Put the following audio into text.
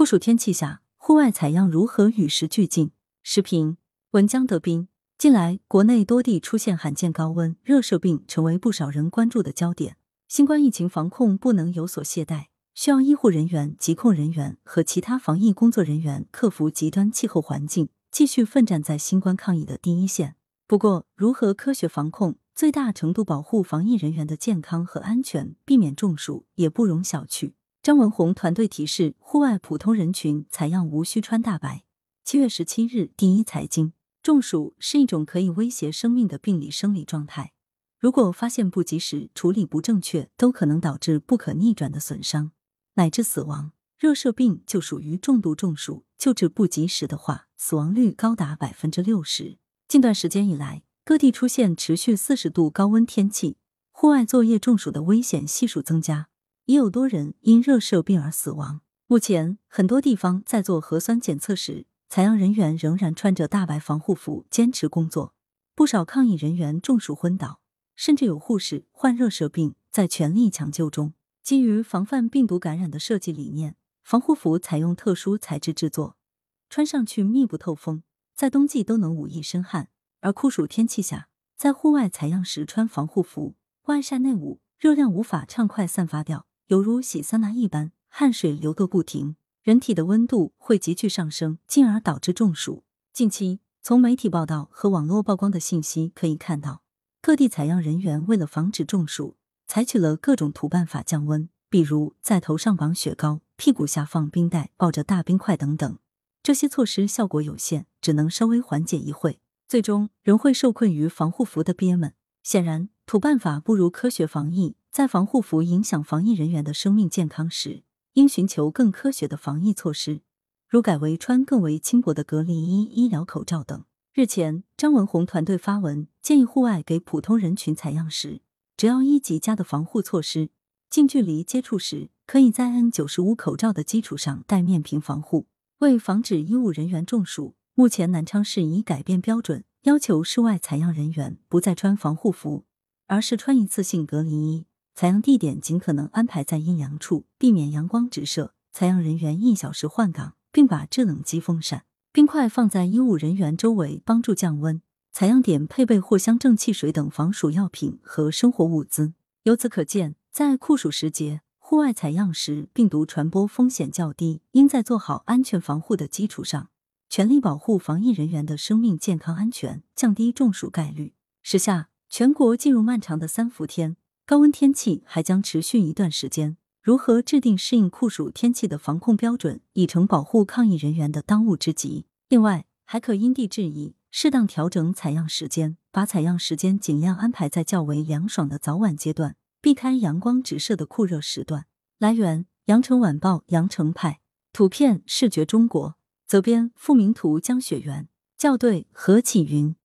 酷暑天气下，户外采样如何与时俱进？视频文江德斌。近来，国内多地出现罕见高温，热射病成为不少人关注的焦点。新冠疫情防控不能有所懈怠，需要医护人员、疾控人员和其他防疫工作人员克服极端气候环境，继续奋战在新冠抗疫的第一线。不过，如何科学防控，最大程度保护防疫人员的健康和安全，避免中暑，也不容小觑。张文宏团队提示：户外普通人群采样无需穿大白。七月十七日，第一财经。中暑是一种可以威胁生命的病理生理状态，如果发现不及时、处理不正确，都可能导致不可逆转的损伤，乃至死亡。热射病就属于重度中暑，救治不及时的话，死亡率高达百分之六十。近段时间以来，各地出现持续四十度高温天气，户外作业中暑的危险系数增加。已有多人因热射病而死亡。目前，很多地方在做核酸检测时，采样人员仍然穿着大白防护服坚持工作。不少抗疫人员中暑昏倒，甚至有护士患热射病，在全力抢救中。基于防范病毒感染的设计理念，防护服采用特殊材质制作，穿上去密不透风，在冬季都能捂一身汗。而酷暑天气下，在户外采样时穿防护服，外晒内捂，热量无法畅快散发掉。犹如洗桑拿一般，汗水流个不停，人体的温度会急剧上升，进而导致中暑。近期，从媒体报道和网络曝光的信息可以看到，各地采样人员为了防止中暑，采取了各种土办法降温，比如在头上绑雪糕、屁股下放冰袋、抱着大冰块等等。这些措施效果有限，只能稍微缓解一会，最终仍会受困于防护服的憋闷。显然，土办法不如科学防疫。在防护服影响防疫人员的生命健康时，应寻求更科学的防疫措施，如改为穿更为轻薄的隔离衣、医疗口罩等。日前，张文宏团队发文建议，户外给普通人群采样时，只要一级加的防护措施，近距离接触时可以在 N 九十五口罩的基础上戴面屏防护。为防止医务人员中暑，目前南昌市已改变标准，要求室外采样人员不再穿防护服，而是穿一次性隔离衣。采样地点尽可能安排在阴凉处，避免阳光直射。采样人员一小时换岗，并把制冷机、风扇、冰块放在医务人员周围，帮助降温。采样点配备藿香正气水等防暑药品和生活物资。由此可见，在酷暑时节，户外采样时病毒传播风险较低，应在做好安全防护的基础上，全力保护防疫人员的生命健康安全，降低中暑概率。时下，全国进入漫长的三伏天。高温天气还将持续一段时间，如何制定适应酷暑天气的防控标准，已成保护抗疫人员的当务之急。另外，还可因地制宜，适当调整采样时间，把采样时间尽量安排在较为凉爽的早晚阶段，避开阳光直射的酷热时段。来源：羊城晚报羊城派，图片：视觉中国，责编：付明图，江雪原，校对：何启云。